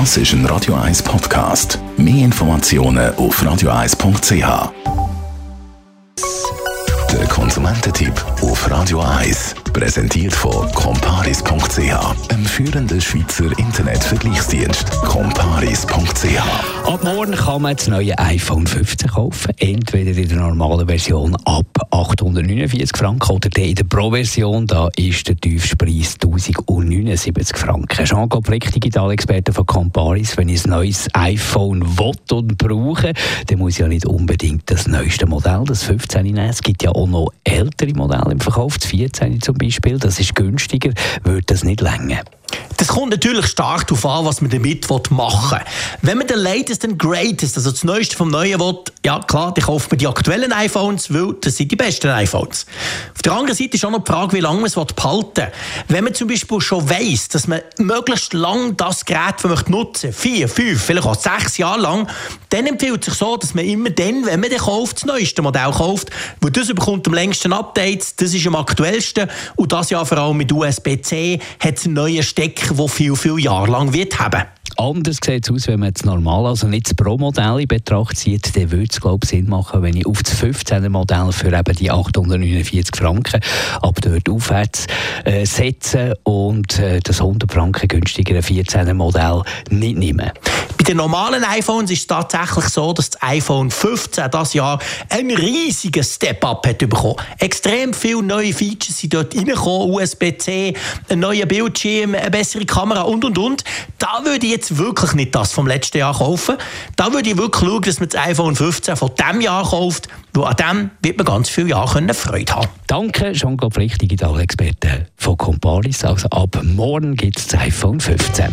Das ist ein Radio 1 Podcast. Mehr Informationen auf radio1.ch. Der Konsumententipp auf Radio 1 präsentiert von comparis.ch, einem führenden Schweizer Internetvergleichsdienst. comparis.ch. Ab morgen kann man das neue iPhone 15 kaufen, entweder in der normalen Version ab 849 Franken oder in der Pro-Version, da ist der tiefste Preis 1079 Franken. Jean-Claude Frick, Digitalexperte von Comparis, wenn ich ein neues iPhone will und brauche, dann muss ich ja nicht unbedingt das neueste Modell, das 15 nehmen. Es gibt ja auch noch ältere Modelle im Verkauf, das 14 zum Beispiel, das ist günstiger, würde das nicht länger. Das kommt natürlich stark darauf an, was man damit machen will. Wenn man den latest and greatest, also das Neueste vom Neuen will, ja klar, dann kauft man die aktuellen iPhones, weil das sind die besten iPhones. Auf der anderen Seite ist auch noch die Frage, wie lange man es behalten will. Wenn man zum Beispiel schon weiss, dass man möglichst lang das Gerät nutzen möchte, vier, fünf, vielleicht auch sechs Jahre lang, dann empfiehlt es sich so, dass man immer dann, wenn man den kauft, das neueste Modell kauft, weil das bekommt am längsten Updates, das ist am aktuellsten und das ja vor allem mit USB-C hat es einen neuen Stecker, der viel, viel Jahre lang wird haben. Anders sieht es aus, wenn man das normal, also nicht das Pro-Modell in Betracht zieht, dann würde es, glaube ich, Sinn machen, wenn ich auf das 15er Modell für eben die 849 Franken ab dort aufwärts äh, setze und äh, das 100 Franken günstigere 14er Modell nicht nehme. Den normalen iPhones ist es tatsächlich so, dass das iPhone 15 das Jahr einen riesigen Step-up hat bekommen. Extrem viele neue Features sind dort reingekommen, USB-C, ein neuer Bildschirm, eine bessere Kamera und und und. Da würde ich jetzt wirklich nicht das vom letzten Jahr kaufen. Da würde ich wirklich schauen, dass man das iPhone 15 von diesem Jahr kauft, weil an dem wird man ganz viele Jahre Freude haben Danke, Jean-Claude Frick, Digitalexperte von Comparis. Also ab morgen gibt es das iPhone 15.